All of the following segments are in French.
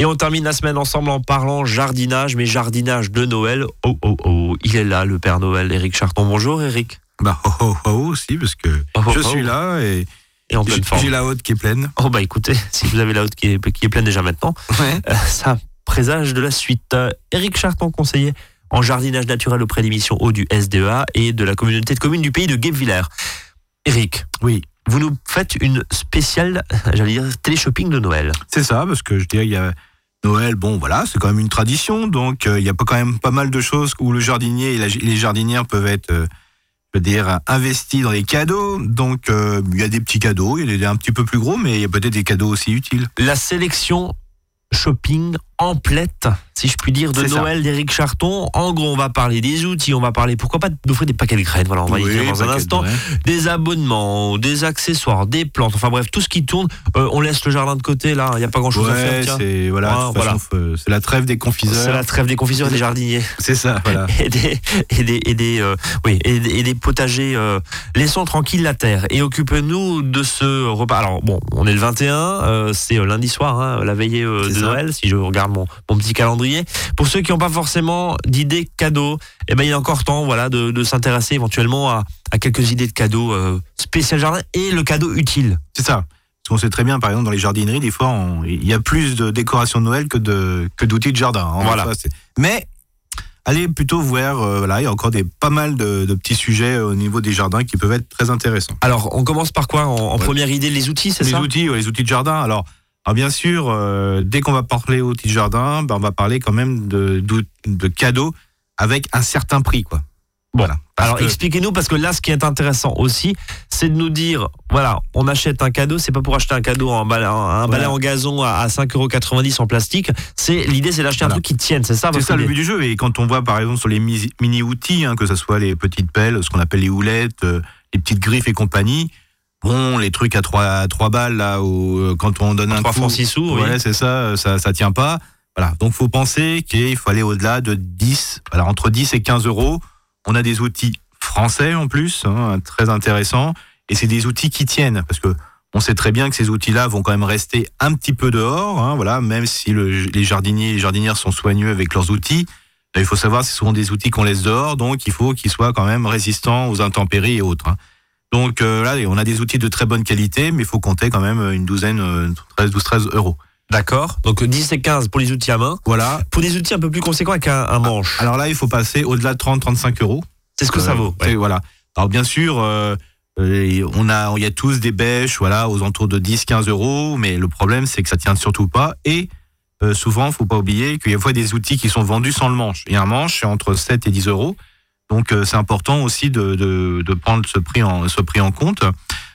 Et on termine la semaine ensemble en parlant jardinage, mais jardinage de Noël. Oh oh oh, il est là, le Père Noël, Eric Charton. Bonjour Eric. Bah oh oh oh aussi, parce que Oh, oh, je oh. suis là et, Et en j'ai pleine forme. j'ai la haute qui est pleine. Oh bah écoutez, si vous avez la haute qui est, qui est pleine déjà maintenant, Ouais. euh, ça présage de la suite. Euh, Eric Charton, conseiller en jardinage naturel auprès des missions eau du SDEA et de la communauté de communes du pays de Guebwiller. Eric, Oui, vous nous faites une spéciale, j'allais dire, télé-shopping de Noël. c'est ça, parce que je dirais il y a Noël, bon voilà, c'est quand même une tradition, donc euh, il y a pas quand même pas mal de choses où le jardinier et les jardinières peuvent être, euh, je veux dire, investis dans les cadeaux. Donc euh, il y a des petits cadeaux, il y a des un petit peu plus gros, mais il y a peut-être des cadeaux aussi utiles. La sélection shopping emplette, si je puis dire, de C'est. Noël d'Eric Charton. En gros, on va parler des outils, on va parler, pourquoi pas, d'offrir des paquets de graines, voilà, on va y venir dans un de instant. des abonnements, des accessoires, des plantes, enfin bref, tout ce qui tourne. Euh, on laisse le jardin de côté, là, il n'y a pas grand-chose à faire. Ouais, c'est voilà, Ouais, toute façon, faut- c'est la trêve des C'est confiseurs. la trêve des confiseurs et des jardiniers C'est ça, voilà. et des et des et des euh, oui et, des- et des potagers. euh, laissons tranquille la terre et occupez-nous de ce repas. Alors bon, on est le 21, euh, c'est euh, lundi soir, hein, la veillée euh, C'est de ça. Noël. Si je regarde mon mon petit calendrier. Pour ceux qui n'ont pas forcément d'idées cadeaux, eh ben il y a encore temps, voilà, de, de s'intéresser éventuellement à, à quelques idées de cadeaux euh, spécial jardin et le cadeau utile. C'est ça. Parce qu'on sait très bien, par exemple, dans les jardineries, des fois, il y a plus de décorations de Noël que de que d'outils de jardin. hein. Voilà. Ça, Mais allez plutôt voir, euh, voilà, il y a encore des pas mal de, de petits sujets au niveau des jardins qui peuvent être très intéressants. Alors, on commence par quoi? En, en Ouais. première idée Les outils, c'est Les ça? outils, ouais, les outils de jardin. Alors, alors bien sûr, euh, dès qu'on va parler outils de jardin, ben, on va parler quand même de, de cadeaux avec un certain prix, quoi. Bon. Voilà. Alors que- expliquez-nous parce que là ce qui est intéressant aussi c'est de nous dire voilà on achète un cadeau c'est pas pour acheter un cadeau un balai, un balai en gazon à, à 5,90€ en plastique c'est l'idée c'est d'acheter un truc qui tienne c'est ça C'est ça le but du jeu. Et quand on voit par exemple sur les mi- mini-outils, hein, que ce soit les petites pelles, ce qu'on appelle les houlettes, euh, les petites griffes et compagnie, bon, les trucs à 3, trois balles, là, où, euh, quand on donne un 3 coup, francs 6 sous oui. voilà, c'est ça, euh, ça, ça tient pas. Voilà. Donc, faut penser qu'il faut aller au-delà de 10, alors entre 10 et 15 euros. On a des outils français en plus, hein, très intéressants. Et c'est des outils qui tiennent, parce que on sait très bien que ces outils-là vont quand même rester un petit peu dehors, hein, voilà, même si le- les jardiniers et les jardinières sont soigneux avec leurs outils. Il faut savoir, c'est souvent des outils qu'on laisse dehors, donc il faut qu'ils soient quand même résistants aux intempéries et autres. hein. Donc euh, là, on a des outils de très bonne qualité, mais il faut compter quand même une douzaine, euh, 13, 12, 13 euros. d'accord donc 10 et 15 pour les outils à main Voilà. pour des outils un peu plus conséquents avec un, un manche Alors là, il faut passer au-delà de 30, 35 euros. c'est ce que ça Euh, vaut ouais. Voilà. Alors bien sûr, euh, euh, on a, il y a tous des bêches, voilà, aux alentours de 10, 15 euros, mais le problème, c'est que ça tient surtout pas. Et euh, souvent, faut pas oublier qu'il y a des fois des outils qui sont vendus sans le manche. Et un manche, c'est entre 7 et 10 euros. Donc euh, c'est important aussi de, de, de prendre ce prix en, ce prix en compte.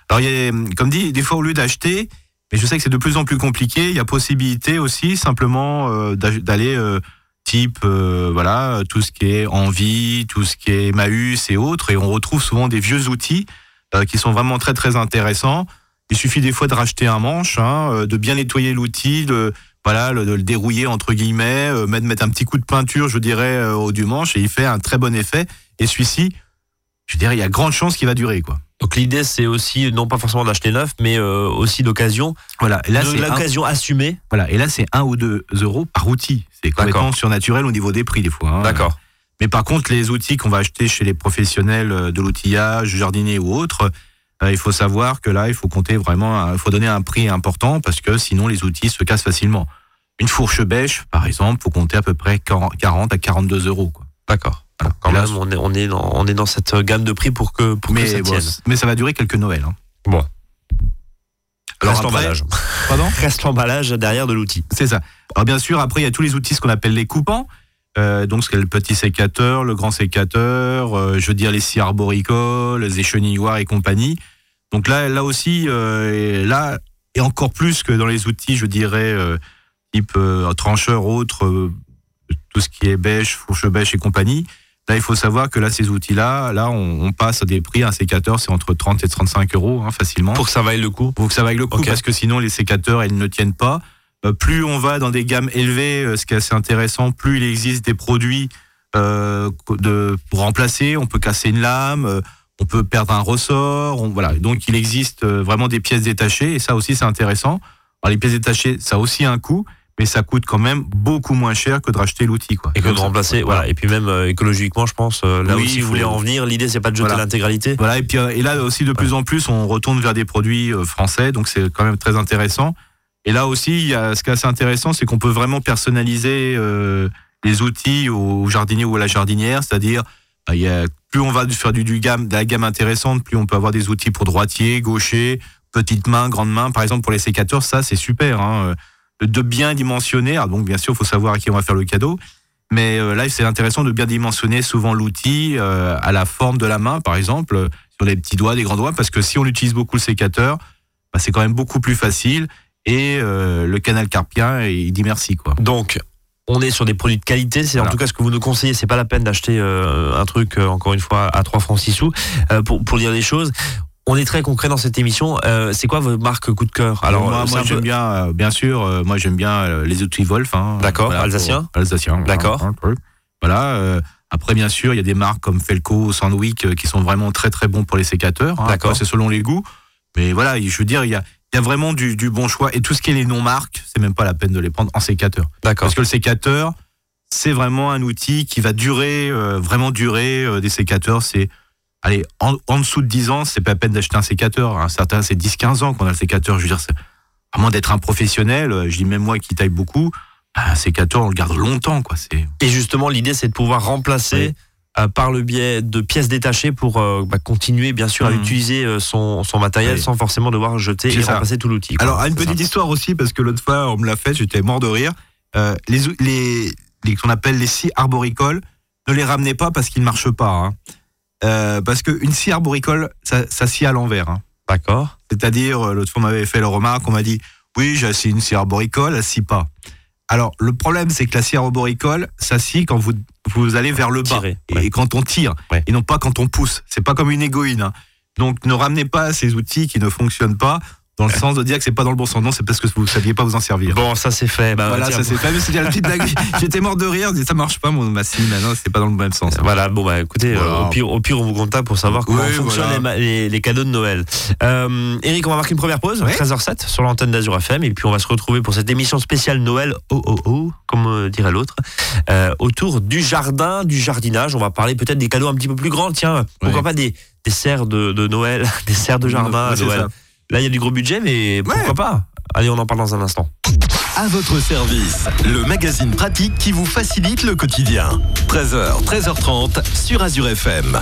Alors il y a, comme dit, des fois au lieu d'acheter, mais je sais que c'est de plus en plus compliqué, il y a possibilité aussi simplement euh, d'aller euh, type euh, voilà tout ce qui est envie, tout ce qui est Emmaüs et autres, et on retrouve souvent des vieux outils euh, qui sont vraiment très très intéressants. Il suffit des fois de racheter un manche, hein, de bien nettoyer l'outil, de voilà, le, de le dérouiller entre guillemets, euh, mettre, mettre un petit coup de peinture, je dirais, euh, au du manche, et il fait un très bon effet. Et celui-ci, je dirais, il y a grande chance qu'il va durer, quoi. donc l'idée c'est aussi non pas forcément d'acheter neuf mais euh, aussi d'occasion Voilà. Et là, c'est un- l'occasion assumée voilà. Et là, c'est 1 ou 2 euros par outil. C'est complètement surnaturel au niveau des prix des fois. hein. d'accord Mais par contre, les outils qu'on va acheter chez les professionnels euh, de l'outillage, jardinier ou autres, il faut savoir que là, il faut compter vraiment, il faut donner un prix important parce que sinon les outils se cassent facilement. Une fourche bêche, par exemple, faut compter à peu près 40 40 à 42 euros. Quoi. d'accord Voilà. quand là, même on est on est dans on est dans cette gamme de prix pour que pour que mais, ça bon, tienne mais ça va durer quelques Noëls. hein. Bon. Alors Reste l'emballage. Pardon? Reste l'emballage derrière de l'outil. C'est ça. Alors bien sûr, après, il y a tous les outils, ce qu'on appelle les coupants. Euh, donc, c'est le petit sécateur, le grand sécateur, euh, je veux dire les scies arboricoles, les échenilloirs et compagnie. Donc là, là aussi, euh, et là, et encore plus que dans les outils, je dirais, euh, type euh, trancheur, autre, tout ce qui est bêche, fourche bêche et compagnie. Là, il faut savoir que là, ces outils-là, là, on, on passe à des prix. Un sécateur, c'est entre 30 et 35 euros, hein, facilement Pour que ça vaille le coup. pour que ça vaille le coup parce que sinon les sécateurs elles ne tiennent pas. Euh, plus on va dans des gammes élevées, ce qui est assez intéressant, plus il existe des produits euh, de, pour remplacer. On peut casser une lame, on peut perdre un ressort. on- voilà, donc il existe euh, vraiment des pièces détachées et ça aussi c'est intéressant. Alors les pièces détachées, ça a aussi un coût, mais ça coûte quand même beaucoup moins cher que de racheter l'outil. Quoi. Et que de remplacer, voilà. Et puis même euh, écologiquement, je pense, euh, là Oui, aussi, vous voulez en venir. L'idée, c'est pas de jeter l'intégralité. Voilà, et puis euh, et là aussi de plus en plus on retourne vers des produits français, donc c'est quand même très intéressant. Et là aussi, il y a, ce qui est assez intéressant, c'est qu'on peut vraiment personnaliser euh, les outils au jardinier ou à la jardinière, c'est-à-dire bah, il y a, plus on va faire du, gamme, de la gamme intéressante, plus on peut avoir des outils pour droitier, gaucher, petite main, grande main. Par exemple pour les sécateurs, ça c'est super. Hein, euh, de bien dimensionner. Alors, donc bien sûr, il faut savoir à qui on va faire le cadeau. Mais euh, là, c'est intéressant de bien dimensionner souvent l'outil euh, à la forme de la main, par exemple, sur les petits doigts, les grands doigts, parce que si on utilise beaucoup le sécateur, bah, c'est quand même beaucoup plus facile. Et le canal carpien, il dit merci, quoi. Donc, on est sur des produits de qualité. C'est en Voilà. tout cas ce que vous nous conseillez. C'est pas la peine d'acheter euh, un truc, euh, encore une fois, à 3 francs 6 sous, euh, pour, pour dire les choses. On est très concret dans cette émission. Euh, c'est quoi votre marque coup de cœur? Alors, euh, moi, c'est moi un peu- j'aime bien, euh, bien sûr, euh, moi j'aime bien euh, les outils Wolf. Hein, D'accord, pour- alsacien Alsacien. D'accord. Voilà. Voilà. euh, après, bien sûr, il y a des marques comme Felco, Sandwick euh, qui sont vraiment très très bons pour les sécateurs. hein. D'accord. C'est selon les goûts. Mais voilà, je veux dire, il y a, il y a vraiment du, du bon choix. Et tout ce qui est les non-marques, c'est même pas la peine de les prendre en sécateur. D'accord. Parce que le sécateur, c'est vraiment un outil qui va durer, euh, vraiment durer. euh, des sécateurs, c'est. Allez, en, en dessous de 10 ans, c'est pas la peine d'acheter un sécateur. Un certain, c'est 10-15 ans qu'on a le sécateur. Je veux dire, à moins d'être un professionnel, euh, je dis même moi qui taille beaucoup, bah, un sécateur, on le garde longtemps, quoi. C'est. Et justement, l'idée, c'est de pouvoir remplacer par le biais de pièces détachées pour euh, bah, continuer, bien sûr, à Mhm. utiliser euh, son, son matériel Oui. sans forcément devoir jeter et ça. remplacer tout l'outil. Alors, une petite histoire aussi, parce que l'autre fois, on me l'a fait, j'étais mort de rire. Euh, les, les, les qu'on appelle les scies arboricoles, ne les ramenez pas parce qu'ils ne marchent pas. hein. Euh, parce qu'une scie arboricole, ça, ça scie à l'envers. hein. D'accord. C'est-à-dire, euh, l'autre fois, on m'avait fait la remarque, on m'a dit, oui, j'ai une scie arboricole, elle scie pas. Alors, le problème, c'est que la scie arboricole, ça scie quand vous, vous allez vers le bas. Tirer, Et quand on tire. Ouais. Et non pas quand on pousse. C'est pas comme une égoïne. hein. Donc, ne ramenez pas ces outils qui ne fonctionnent pas dans le sens de dire que c'est pas dans le bon sens. Non, c'est parce que vous ne saviez pas vous en servir. Bon, ça c'est fait. Bah, voilà, tiens, ça c'est pas, mais c'était la petite blague. J'étais mort de rire, je dis, ça marche pas, mon ma scie, mais non, c'est pas dans le même sens. Voilà, bon bah écoutez, Voilà. euh, au, pire, au pire on vous contacte pour savoir comment Oui, fonctionnent voilà. les, ma- les, les cadeaux de Noël. Euh, Eric, on va marquer une première pause, Ouais. 13h07 sur l'antenne d'Azur FM, et puis on va se retrouver pour cette émission spéciale Noël, oh oh oh, comme euh, dirait l'autre, euh, autour du jardin, du jardinage. On va parler peut-être des cadeaux un petit peu plus grands, tiens, pourquoi Ouais. pas des, des serres de, de Noël, des serres de jardin à Noël. Là, il y a du gros budget, mais pourquoi pas Allez, on en parle dans un instant. À votre service, le magazine pratique qui vous facilite le quotidien. 13h, 13h30 sur Azure FM.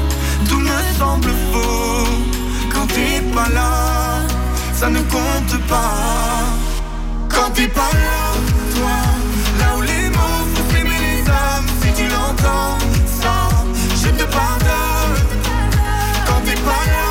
semble faux. Quand t'es pas là, ça ne compte pas. Quand t'es pas là, toi, là où les mots font s'aimer les âmes, si tu l'entends, ça, je te pardonne. Quand t'es pas là,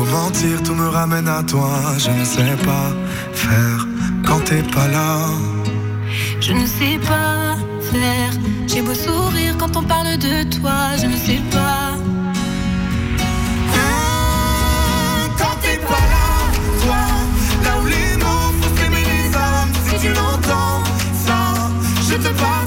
Beau mentir, tout me ramène à toi. Je ne sais pas faire quand t'es pas là. Je ne sais pas faire. J'ai beau sourire quand on parle de toi. Je ne sais pas. Quand t'es pas là, toi, là où les mots font les âmes, si tu l'entends, ça, je te pardonne.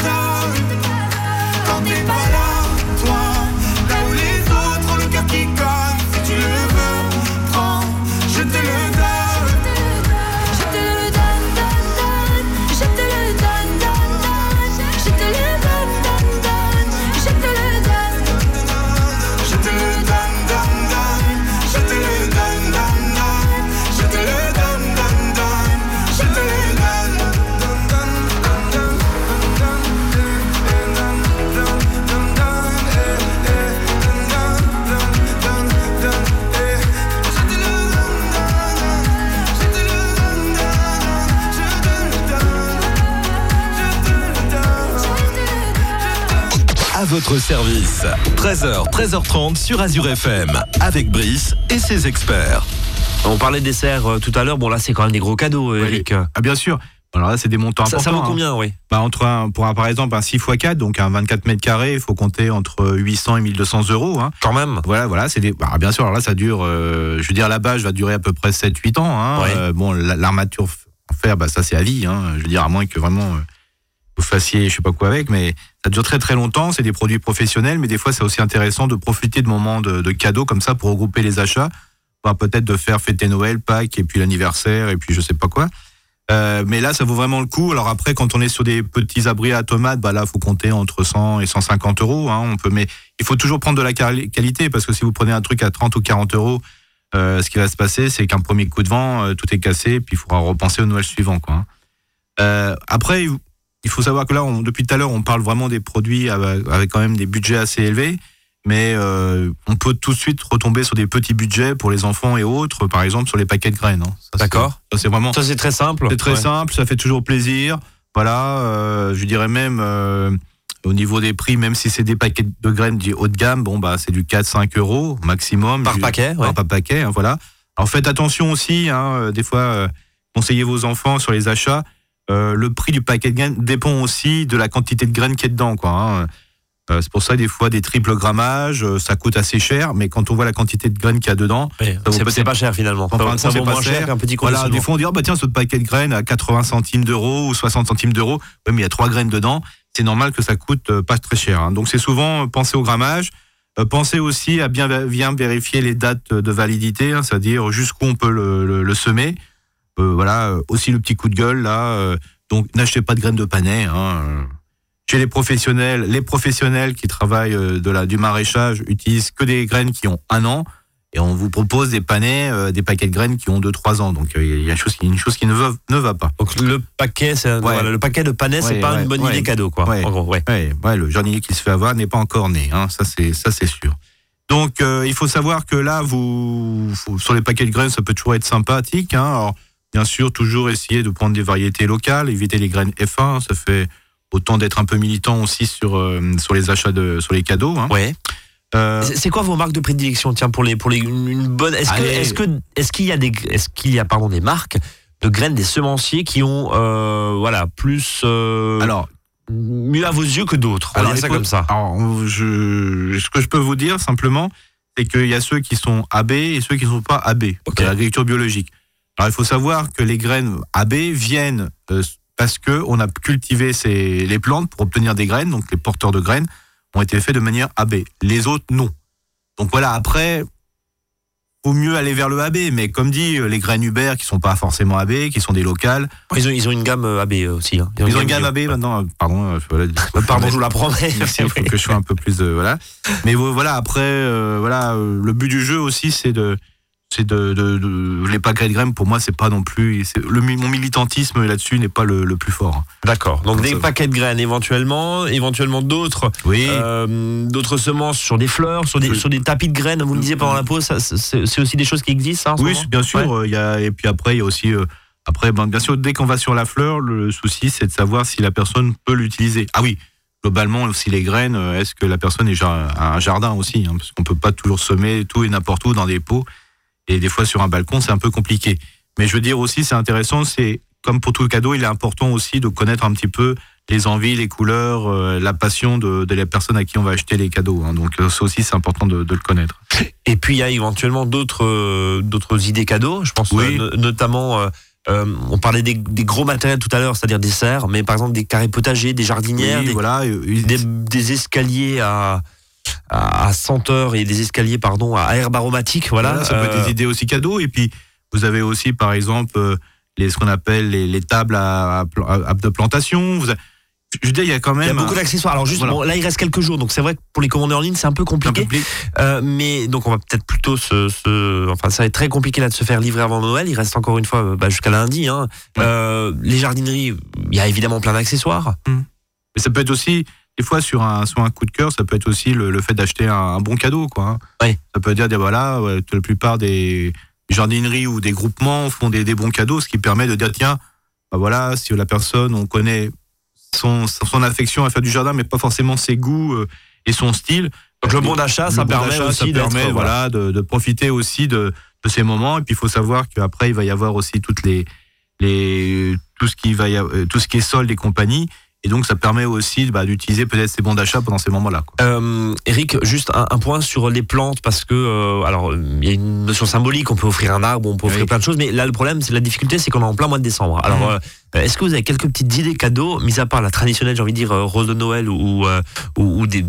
Votre service. 13h, 13h30 sur Azure FM. Avec Brice et ses experts. On parlait de dessert euh, tout à l'heure. Bon, là, c'est quand même des gros cadeaux, euh, Eric. Ah bien sûr. Alors là, c'est des montants Ça, importants. ça vaut hein. combien, oui Bah, entre un, pour un, par exemple un 6 x 4, donc un 24 mètres carrés, il faut compter entre 800 et 1200 euros. Hein. Quand même. Voilà, voilà, c'est des. bah, bien sûr, alors là, ça dure. euh, je veux dire, la bâche va durer à peu près 7-8 ans. Hein. Euh, bon, la- l'armature en fer, bah, ça c'est à vie. Je veux dire, à moins que vraiment vous fassiez, je sais pas quoi avec, mais ça dure très très longtemps. C'est des produits professionnels, mais des fois, c'est aussi intéressant de profiter de moments de, de cadeaux comme ça pour regrouper les achats. Enfin, peut-être de faire fêter Noël, Pâques, et puis l'anniversaire, et puis je sais pas quoi. Euh, mais là, ça vaut vraiment le coup. Alors après, quand on est sur des petits abris à tomates, bah là, faut compter entre 100 et 150 euros. Hein, on peut, mais il faut toujours prendre de la quali- qualité parce que si vous prenez un truc à 30 ou 40 euros, euh, ce qui va se passer, c'est qu'un premier coup de vent, euh, tout est cassé, puis il faudra repenser au Noël suivant. Quoi, hein. Euh, après, il- faut savoir que là, on- depuis tout à l'heure, on parle vraiment des produits avec, quand même des budgets assez élevés. Mais euh, on peut tout de suite retomber sur des petits budgets pour les enfants et autres, par exemple sur les paquets de graines. hein. D'accord. Ça, c'est vraiment Ça, c'est très simple. c'est très Ouais. simple, ça fait toujours plaisir. Voilà, euh, je dirais même euh, au niveau des prix, même si c'est des paquets de graines du haut de gamme, bon bah c'est du 4-5 euros maximum. Par Du- paquet, ouais. par, par paquet, hein, voilà. Alors faites attention aussi, hein, euh, des fois euh, conseillez vos enfants sur les achats. Euh, le prix du paquet de graines dépend aussi de la quantité de graines qui est dedans, quoi. hein. Euh, c'est pour ça des fois des triples grammages, euh, ça coûte assez cher, mais quand on voit la quantité de graines qu'il y a dedans, Ouais, C'est pas cher finalement. en fin de compte, ça c'est vaut pas moins cher cher. qu'un petit Voilà, des fois on dit, oh, bah tiens, ce paquet de graines à 80 centimes d'euros ou 60 centimes d'euros. Oui, mais il y a trois graines dedans. C'est normal que ça coûte pas très cher. hein. Donc c'est souvent penser au grammage. Pensez aussi à bien, vé- bien vérifier les dates de validité, hein, c'est-à-dire jusqu'où on peut le, le- le semer. Euh, voilà, euh, aussi le petit coup de gueule là. euh, donc n'achetez pas de graines de panais. Hein. Chez les professionnels, les professionnels qui travaillent de la, du maraîchage utilisent que des graines qui ont un an et on vous propose des panais, euh, des paquets de graines qui ont 2-3 ans. Donc il y a une chose qui, une chose qui ne, va, ne va pas. Donc le paquet, c'est voilà, le paquet de panais, c'est Ouais, pas ouais, une bonne ouais. idée cadeau, quoi. Ouais. En gros, ouais. Ouais, ouais, le jardinier qui se fait avoir n'est pas encore né, hein, ça c'est ça c'est sûr. Donc euh, il faut savoir que là, vous faut- sur les paquets de graines, ça peut toujours être sympathique. Hein. Alors bien sûr, toujours essayer de prendre des variétés locales, éviter les graines F1. Ça fait autant d'être un peu militant aussi sur euh, sur les achats de sur les cadeaux. Hein. Ouais. Euh, C'est quoi vos marques de prédilection, tiens, pour les pour les une, bonne. Est-ce que Allez. est-ce que est-ce qu'il y a des est-ce qu'il y a pardon des marques de graines des semenciers qui ont euh, voilà plus alors mieux à vos yeux que d'autres? Il ça comme ça. Alors, je, ce que je peux vous dire simplement, c'est qu'il y a ceux qui sont AB et ceux qui ne sont pas AB, Ok. de l'agriculture biologique. Alors, il faut savoir que les graines AB viennent euh, parce que on a cultivé ces, les plantes pour obtenir des graines, donc les porteurs de graines ont été faits de manière AB. Les autres, non. Donc voilà, après, vaut mieux aller vers le AB. Mais comme dit, euh, les graines Uber qui sont pas forcément AB, qui sont des locales, Ils ont, ils ont une gamme euh, AB aussi. hein. ils ont une gamme. AB maintenant. Pardon, voilà. Pardon, je vous la prendrai. Merci, il faut que je sois un peu plus de voilà. Mais vo- voilà, après, euh, voilà, le but du jeu aussi, c'est de, c'est de, de, de- les paquets de graines. Pour moi, c'est pas non plus, le mon militantisme là-dessus n'est pas le, le plus fort. D'accord. Donc Comme des ça. paquets de graines éventuellement, éventuellement d'autres, Oui. euh, d'autres semences sur des fleurs, sur des, sur des tapis de graines. Vous me disiez pendant la pause, c'est aussi des choses qui existent. Ça, en oui, bien sûr. euh, Il y a et puis après, il y a aussi euh, après, ben, bien sûr, dès qu'on va sur la fleur, le souci, c'est de savoir si la personne peut l'utiliser. Ah oui. Globalement, aussi les graines, est-ce que la personne est a un jardin aussi hein, Parce qu'on peut pas toujours semer tout et n'importe où dans des pots. Et des fois, sur un balcon, c'est un peu compliqué. Mais je veux dire aussi, c'est intéressant, c'est comme pour tout cadeau, il est important aussi de connaître un petit peu les envies, les couleurs, euh, la passion de, de la personne à qui on va acheter les cadeaux. hein. Donc euh, ça aussi, c'est important de, de le connaître. Et puis il y a éventuellement d'autres euh, d'autres idées cadeaux. Je pense Oui. euh, notamment, on parlait des, des gros matériels tout à l'heure, c'est-à-dire des serres, mais par exemple des carrés potagers, des jardinières, Oui, des, voilà. il- des, des escaliers à, à, senteur et des escaliers pardon à herbe aromatique. Voilà, Voilà, ça peut être Euh, des idées aussi cadeaux. Et puis, vous avez aussi, par exemple, euh, les, ce qu'on appelle les, les tables à, à pla- à- de plantation. Vous avez- je veux dire, il y a quand il y a même. beaucoup d'accessoires. Alors juste, Voilà. bon, là il reste quelques jours, donc c'est vrai que pour les commander en ligne c'est un peu compliqué. Euh, mais donc on va peut-être plutôt se, se- enfin ça va être très compliqué là de se faire livrer avant Noël. Il reste encore une fois euh, bah, jusqu'à lundi. Hein. Ouais. Euh, les jardineries, il y a évidemment plein d'accessoires. Mais ça peut être aussi, des fois, sur un, sur un coup de cœur, ça peut être aussi le, le fait d'acheter un, un bon cadeau. Quoi, hein. Ouais. Ça peut dire, dire, voilà, la plupart des jardineries ou des groupements font des, des bons cadeaux, ce qui permet de dire, tiens, bah voilà, si la personne, on connaît son, son affection à faire du jardin, mais pas forcément ses goûts euh, et son style. Donc le bon d'achat, ça bon permet d'achat, aussi ça permet, voilà. voilà, de, de profiter aussi de, de ces moments. Et puis il faut savoir qu'après il va y avoir aussi toutes les, les tout ce qui va y avoir- euh, tout ce qui est solde et compagnie. Et donc ça permet aussi bah, d'utiliser peut-être ces bons d'achat pendant ces moments-là. Euh, Eric, juste un, un point sur les plantes parce que euh, alors il y a une notion symbolique. On peut offrir un arbre, on peut offrir Oui. plein de choses, mais là le problème, c'est la difficulté, c'est qu'on est en plein mois de décembre. Alors Mhm. euh, est-ce que vous avez quelques petites idées cadeaux, mis à part la traditionnelle, j'ai envie de dire euh, rose de Noël ou ou, ou des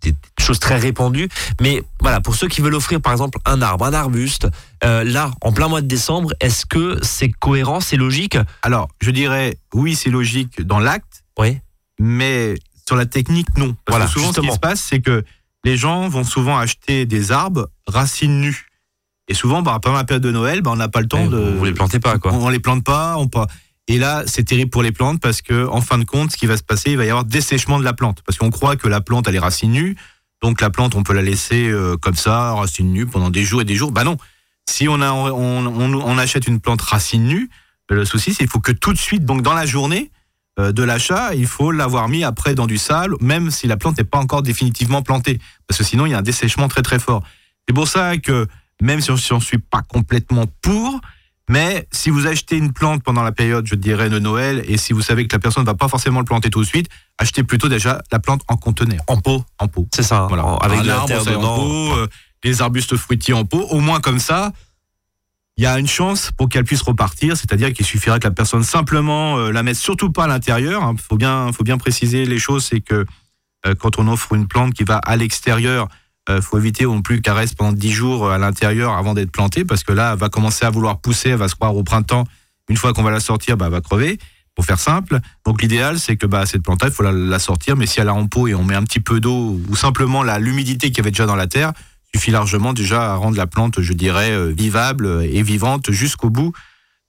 des choses très répandues, mais voilà, pour ceux qui veulent offrir par exemple un arbre, un arbuste, euh, là, en plein mois de décembre, est-ce que c'est cohérent, c'est logique? Alors je dirais oui c'est logique dans l'acte, Oui. mais sur la technique non. Parce Voilà, que souvent ce qui se passe c'est que les gens vont souvent acheter des arbres racines nues. Et souvent bah, pendant la période de Noël, bah, on n'a pas le temps de. Vous les plantez pas, quoi. On, on les plante pas, on pas. Et là, c'est terrible pour les plantes parce que, en fin de compte, ce qui va se passer, il va y avoir dessèchement de la plante. Parce qu'on croit que la plante, elle est racine nue. Donc la plante, on peut la laisser euh, comme ça, racine nue, pendant des jours et des jours. Bah non. Si on, a, on, on, on achète une plante racine nue, le souci, c'est qu'il faut que tout de suite, donc dans la journée de l'achat, il faut l'avoir mis après dans du sable, même si la plante n'est pas encore définitivement plantée. Parce que sinon, il y a un dessèchement très très fort. C'est pour ça que, même si on ne suis pas complètement pour, mais si vous achetez une plante pendant la période, je dirais, de Noël, et si vous savez que la personne ne va pas forcément le planter tout de suite, achetez plutôt déjà la plante en conteneur, En pot, en pot. c'est ça, Voilà. en- avec de la terre en pot, euh, des arbustes fruitiers en pot. Au moins comme ça, il y a une chance pour qu'elle puisse repartir, c'est-à-dire qu'il suffira que la personne simplement euh, la mette surtout pas à l'intérieur. Il faut bien, faut bien préciser les choses, c'est que euh, quand on offre une plante qui va à l'extérieur, il faut éviter non plus qu'elle reste pendant 10 jours euh, à l'intérieur avant d'être plantée, parce que là, elle va commencer à vouloir pousser, elle va se croire au printemps. Une fois qu'on va la sortir, bah, elle va crever. Pour faire simple, donc l'idéal c'est que bah, cette plante il faut la, sortir, mais si elle est en pot et on met un petit peu d'eau ou simplement l'humidité qu'il y avait déjà dans la terre, suffit largement déjà à rendre la plante, je dirais, euh, vivable et vivante jusqu'au bout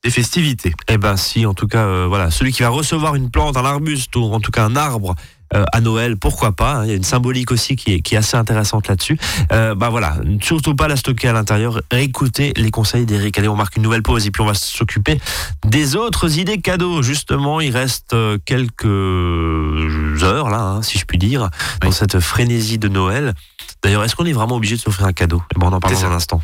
des festivités. Eh ben si, en tout cas, euh, voilà, celui qui va recevoir une plante, un arbuste ou en tout cas un arbre euh, à Noël, pourquoi pas hein, Il y a une symbolique aussi qui est, qui est assez intéressante là-dessus. Euh, bah voilà, surtout pas la stocker à l'intérieur. Écoutez les conseils d'Eric. Allez, on marque une nouvelle pause et puis on va s'occuper des autres idées cadeaux. Justement, il reste euh, quelques heures là, hein, si je puis dire, dans cette frénésie de Noël. D'ailleurs, est-ce qu'on est vraiment obligé de s'offrir un cadeau? Eh ben, On en parle C'est dans un instant.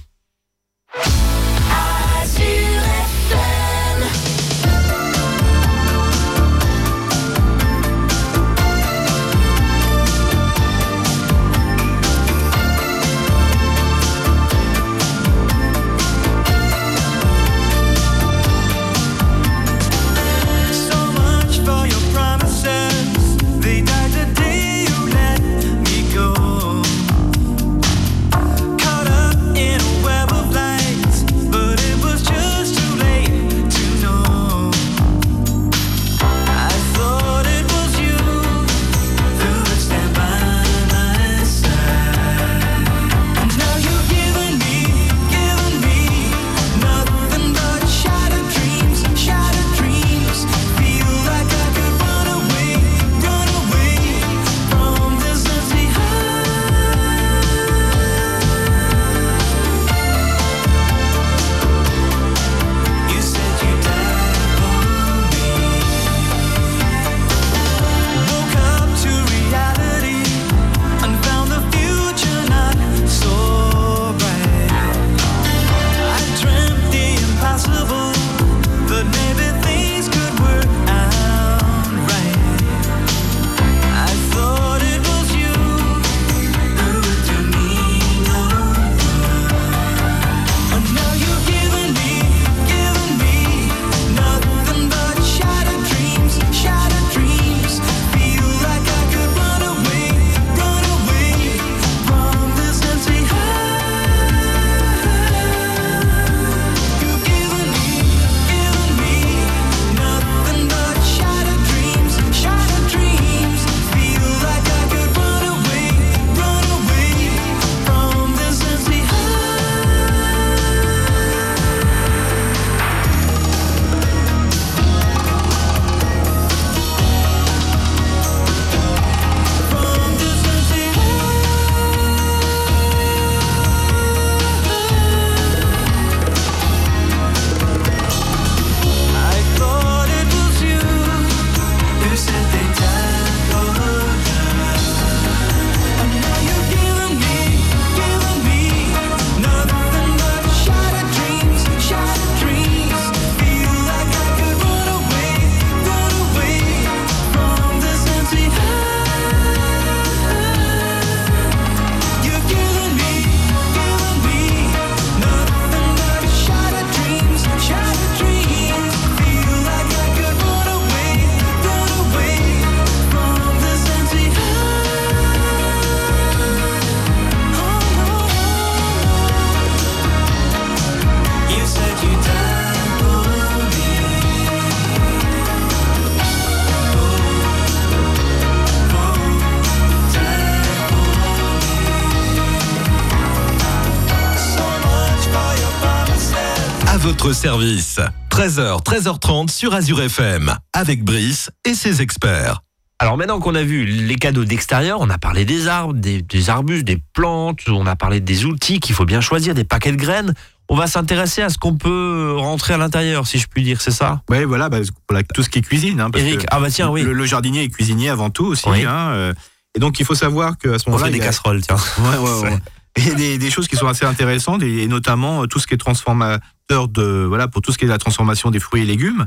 Service. 13h, 13h30 sur Azure FM, avec Brice et ses experts. Alors maintenant qu'on a vu les cadeaux d'extérieur, on a parlé des arbres, des, des arbustes, des plantes, on a parlé des outils qu'il faut bien choisir, des paquets de graines. On va s'intéresser à ce qu'on peut rentrer à l'intérieur, si je puis dire, c'est ça? Voilà, bah, voilà, tout ce qui est cuisine. Hein, parce Eric, que ah bah tiens, oui. le, le jardinier est cuisinier avant tout aussi. Oui. hein, euh, et donc, il faut savoir qu'à ce On moment-là. fait des a- casseroles, tiens. Ouais, ouais, ouais. Et des, des choses qui sont assez intéressantes, et, et notamment euh, tout ce qui est transformateur de. Voilà, pour tout ce qui est la transformation des fruits et légumes.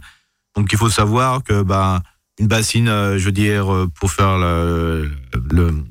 Donc, il faut savoir que, bah, une bassine, euh, je veux dire, euh, pour faire le, le-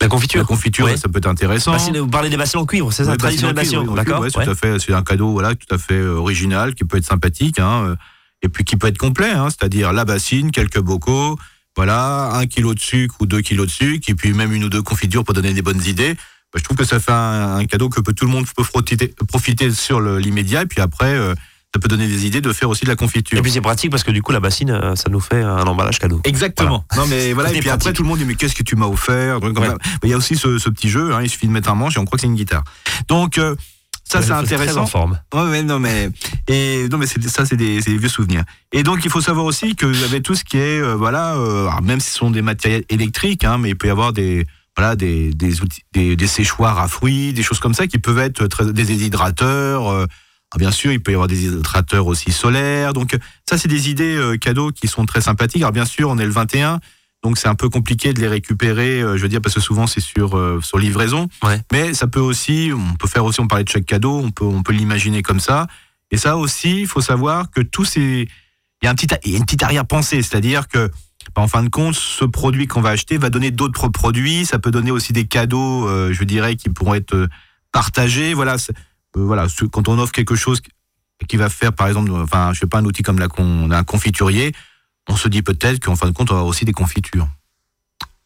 La confiture. la confiture, Ouais. ça peut être intéressant. Bassine- vous parlez des bassines en cuivre, c'est ça Traditionnel cuivre, oui, d'accord ouais, tout à fait. C'est un cadeau, voilà, tout à fait original, qui peut être sympathique, hein, et puis qui peut être complet, hein, c'est-à-dire la bassine, quelques bocaux, voilà, un kilo de sucre ou deux kilos de sucre, et puis même une ou deux confitures pour donner des bonnes idées. Bah, je trouve que ça fait un, un cadeau que peut, tout le monde peut profiter, profiter sur l'immédiat, et puis après, euh, ça peut donner des idées de faire aussi de la confiture. Et puis c'est pratique parce que du coup la bassine, euh, ça nous fait un emballage cadeau. Exactement. Non mais voilà. Et puis après tout le monde dit mais qu'est-ce que tu m'as offert Ouais. Mais Il y a aussi ce, ce petit jeu. Hein, il suffit de mettre un manche et on croit que c'est une guitare. Donc euh, ça c'est Très intéressant. en forme. Ouais, ouais, non mais et non mais c'est ça c'est des, vieux souvenirs. Et donc il faut savoir aussi que vous avez tout ce qui est euh, voilà euh, alors, même si ce sont des matériels électriques hein, mais il peut y avoir des voilà des des outils des, des séchoirs à fruits des choses comme ça qui peuvent être très, des déshydrateurs. euh, ah, bien sûr, il peut y avoir des hydrateurs aussi solaires. Donc ça c'est des idées euh, cadeaux qui sont très sympathiques. Alors bien sûr, on est le 21 donc c'est un peu compliqué de les récupérer, euh, je veux dire, parce que souvent c'est sur, euh, sur livraison. Ouais. Mais ça peut aussi, on peut faire aussi, on parlait de chèque cadeau, on peut, on peut l'imaginer comme ça. Et ça aussi, il faut savoir que tous ces. Il y a un petit, il y a une petite arrière-pensée, c'est-à-dire que, bah, en fin de compte, ce produit qu'on va acheter va donner d'autres produits, ça peut donner aussi des cadeaux, euh, je dirais, qui pourront être euh, partagés. Voilà, euh, voilà, quand on offre quelque chose qui va faire, par exemple, enfin, je sais pas, un outil comme la con, un confiturier, on se dit peut-être qu'en fin de compte, on va avoir aussi des confitures.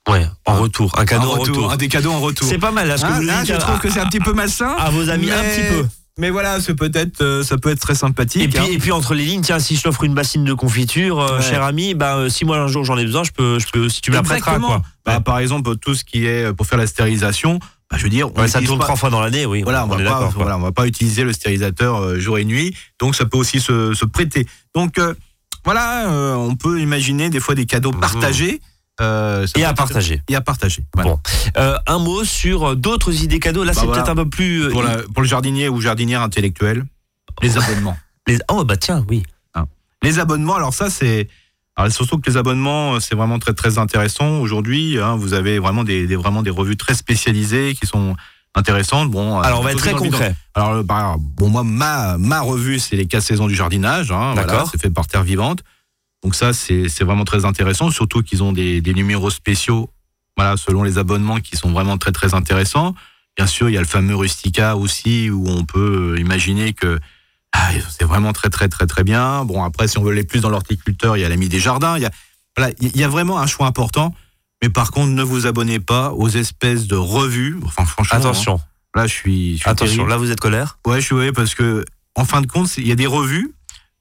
Ouais, en retour, un cadeau en retour. un des cadeaux en retour. C'est pas mal là, ce que Ah, vous là, dites je à- trouve que c'est un petit peu malsain. à vos amis un petit peu. Mais voilà, c'est peut-être, euh, ça peut être très sympathique. Et puis, hein. et puis entre les lignes, tiens, si je t'offre une bassine de confiture, euh, Ouais. cher ami, bah, euh, si moi un jour j'en ai besoin, je peux, je peux si tu me la prêteras, quoi. Bah, Ouais. Par exemple, tout ce qui est pour faire la stérilisation, bah, je veux dire, on Ouais, ça tourne pas- trois fois dans l'année, oui. Voilà, on, on va pas, voilà, on va pas utiliser le stérilisateur jour et nuit, donc ça peut aussi se, se prêter. Donc voilà, on peut imaginer des fois des cadeaux Mhm. partagés. Euh, Et à partager. Et à partager. Voilà. Bon. Euh, un mot sur euh, d'autres idées cadeaux. Là, Bah, c'est voilà. peut-être un peu plus. Pour, la- pour le jardinier ou jardinière intellectuelle, les abonnements. les- Oh, bah tiens, oui. Les abonnements, alors ça c'est, alors surtout que les abonnements, c'est vraiment très très intéressant aujourd'hui. hein, vous avez vraiment des, des- vraiment des revues très spécialisées qui sont intéressantes. Bon, Alors, on va être très concret. Alors, bah, bon, moi, ma, ma revue, c'est les 4 saisons du jardinage. Hein, voilà, D'accord. c'est fait par Terre Vivante. Donc ça, c'est vraiment très intéressant, surtout qu'ils ont des, des numéros spéciaux, voilà, selon les abonnements, qui sont vraiment très très intéressants. Bien sûr, il y a le fameux Rustica aussi, où on peut euh, imaginer que ah, c'est vraiment très très très très bien. Bon, après, si on veut aller plus dans l'horticulteur, il y a l'ami des jardins. Il y a, voilà, il y a vraiment un choix important. Mais par contre, ne vous abonnez pas aux espèces de revues. Enfin, franchement, Attention, hein, là, je suis, je suis attention. terrible. Là, vous êtes colère. Ouais, je suis ouais, parce que en fin de compte, il y a des revues.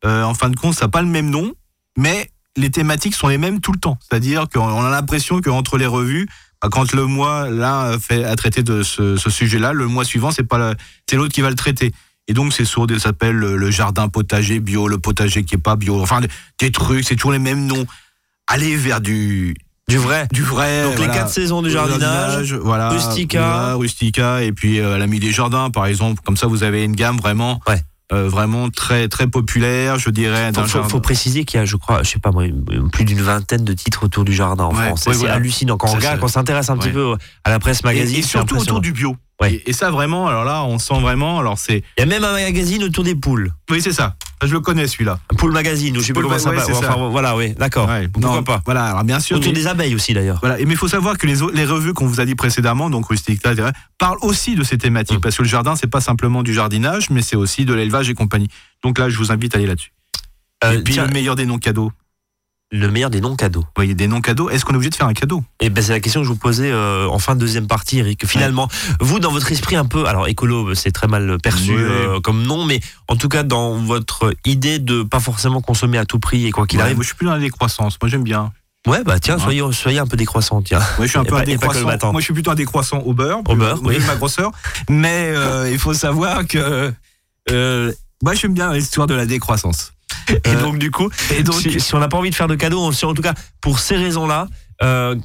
euh, en fin de compte, ça n'a pas le même nom, mais les thématiques sont les mêmes tout le temps. C'est-à-dire qu'on on a l'impression qu'entre les revues, bah, quand le mois là fait a traité de ce, ce sujet-là, le mois suivant, c'est pas la- c'est l'autre qui va le traiter. Et donc c'est sur des ça s'appelle le, jardin potager bio, le potager qui est pas bio. Enfin des, trucs, c'est toujours les mêmes noms. Allez vers du Du vrai. du vrai. Donc les quatre saisons du jardinage. voilà, Rustica. voilà, Rustica, et puis euh, l'ami des jardins, par exemple. Comme ça, vous avez une gamme vraiment, Ouais. Euh, vraiment très très populaire, je dirais. Faut, d'un faut- préciser qu'il y a, je crois, je sais pas moi, plus d'une vingtaine de titres autour du jardin en Ouais, France. ouais, c'est voilà. hallucinant. Quand on regarde, quand on s'intéresse un petit peu à la presse magazine, et surtout autour du bio. Ouais. Et, et ça vraiment, alors là, on sent vraiment. Alors c'est, Il y a même un magazine autour des poules. oui, c'est ça. Je le connais celui-là. Un poule magazine, ou je sais pas comment ça ouais, s'appelle. Enfin, voilà, oui, d'accord. Ouais. Pourquoi Non, pas Voilà. Alors bien sûr. Autour mais- des abeilles aussi d'ailleurs. Voilà. Et mais il faut savoir que les, les revues qu'on vous a dit précédemment, donc Rustica, etc., parlent aussi de ces thématiques. Mm. Parce que le jardin, c'est pas simplement du jardinage, mais c'est aussi de l'élevage et compagnie. Donc là, je vous invite à aller là-dessus. Euh, et puis tiens, le meilleur des non cadeaux. Le meilleur des non cadeaux. Vous voyez, des non cadeaux. Est-ce qu'on est obligé de faire un cadeau? Et ben c'est la question que je vous posais euh, en fin de deuxième partie, Eric. Finalement, vous dans votre esprit un peu, alors écolo, c'est très mal perçu euh, comme nom, mais en tout cas dans votre idée de pas forcément consommer à tout prix et quoi qu'il Ouais, arrive. Moi, je suis plus dans la décroissance. Moi, j'aime bien. Ouais, bah tiens, soyez, soyez un peu décroissant, tiens. Moi, je suis un peu pas- décroissant. Moi, je suis plutôt un décroissant au beurre. Au beurre, oui. ma grosseur. Mais euh, il faut savoir que Moi, j'aime bien l'histoire de la décroissance. Et Euh, donc du coup, Et donc, si, si on n'a pas envie de faire de cadeaux, si en tout cas pour ces raisons-là, euh,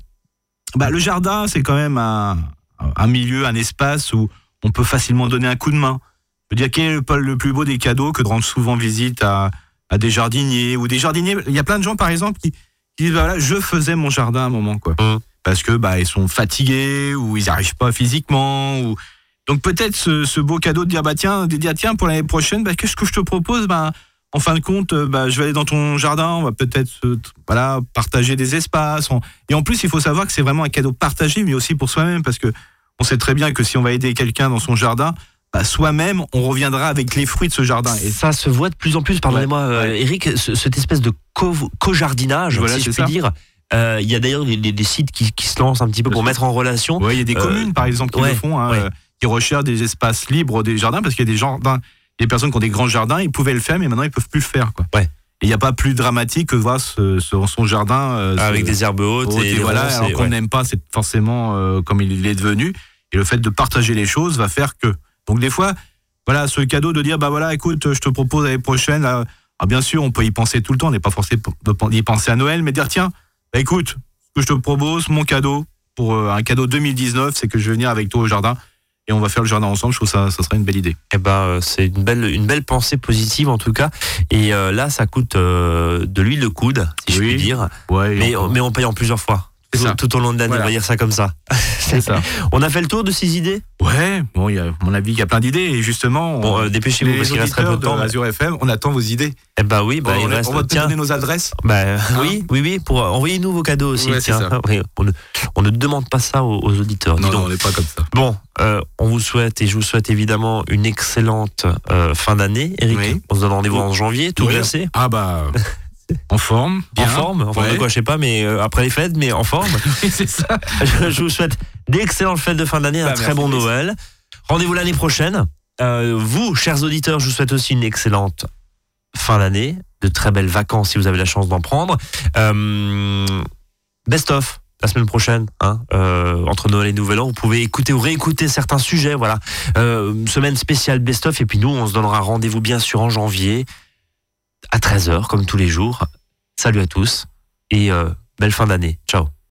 bah, le jardin, c'est quand même un, un milieu, un espace où on peut facilement donner un coup de main. Je veux dire, quel est le, plus beau des cadeaux que de rendre souvent visite à, à des jardiniers ou des jardiniers? Il y a plein de gens, par exemple, qui, qui disent bah, voilà, je faisais mon jardin à un moment, quoi. Mhm. Parce que bah, ils sont fatigués ou ils n'arrivent pas physiquement. Ou... Donc peut-être ce, ce beau cadeau de dire bah tiens, de dire tiens pour l'année prochaine, bah, qu'est-ce que je te propose? Bah, en fin de compte, euh, bah, je vais aller dans ton jardin, on va peut-être voilà, partager des espaces. on- Et en plus, il faut savoir que c'est vraiment un cadeau partagé, mais aussi pour soi-même, parce que on sait très bien que si on va aider quelqu'un dans son jardin, bah, soi-même, on reviendra avec les fruits de ce jardin. Et ça se voit de plus en plus. Pardonnez-moi, euh, Eric, ce- cette espèce de co- co-jardinage, Voilà, si je puis ça. dire. Euh, Il y a d'ailleurs des, des- des sites qui, qui se lancent un petit peu pour mettre en relation. Ouais, il y a des Euh, communes, par exemple, qui ouais, le font, hein, ouais. qui recherchent des espaces libres des jardins, parce qu'il y a des jardins, des personnes qui ont des grands jardins, ils pouvaient le faire, mais maintenant ils peuvent plus le faire. Quoi. Ouais. Et il n'y a pas plus dramatique que voir ce- ce- son jardin euh, Avec se- des herbes hautes haute et, voilà, ronces alors qu'on ouais. n'aime pas, c'est forcément euh, comme il est devenu. Et le fait de partager les choses va faire que. Donc des fois, voilà, ce cadeau de dire bah voilà, écoute, je te propose l'année prochaine. là, ah, bien sûr, on peut y penser tout le temps, on n'est pas forcé d'y penser à Noël, mais dire tiens, bah, écoute, ce que je te propose, mon cadeau pour euh, un cadeau 2019, c'est que je vais venir avec toi au jardin et on va faire le jardin ensemble. Je trouve ça, ça sera une belle idée. Eh ben, euh, c'est une belle, une belle pensée positive en tout cas. Et euh, là, ça coûte euh, de l'huile de coude, si je puis dire. Ouais. Mais, mais on paye en plusieurs fois. Tout, au long de l'année, Voilà. on va dire ça comme ça. c'est ça. On a fait le tour de ces idées? Ouais. Bon, il y a, à mon avis, il y a plein d'idées et justement. Bon, on- euh, dépêchez-vous parce qu'il reste très peu de temps. de Azure FM, on attend vos idées. Eh ben oui, bah, on, il va- reste. on va te donner nos adresses. bah, oui, oui, oui, pour envoyer nous vos cadeaux aussi. Ouais, c'est tiens. ça. Oui, on, ne, on ne demande pas ça aux, aux auditeurs. dis Non, donc. non, on n'est pas comme ça. Bon, euh, on vous souhaite et je vous souhaite évidemment une excellente euh, fin d'année, Eric. Oui. On se donne rendez-vous en janvier, tout Oui. glacé, Ah bah, en forme. en bien. forme, en forme de quoi, je sais pas, mais euh, après les fêtes, mais en forme. C'est ça. je, je vous souhaite d'excellentes fêtes de fin d'année, un Bah, très bon. Noël. Rendez-vous l'année prochaine. Euh, vous, chers auditeurs, je vous souhaite aussi une excellente fin d'année, de très belles vacances si vous avez la chance d'en prendre. Euh, best of la semaine prochaine, hein, euh, entre Noël et Nouvel An, vous pouvez écouter ou réécouter certains sujets, voilà. Euh, semaine spéciale best of et puis nous, on se donnera rendez-vous bien sûr en janvier à 13h comme tous les jours. Salut à tous et euh, belle fin d'année. Ciao.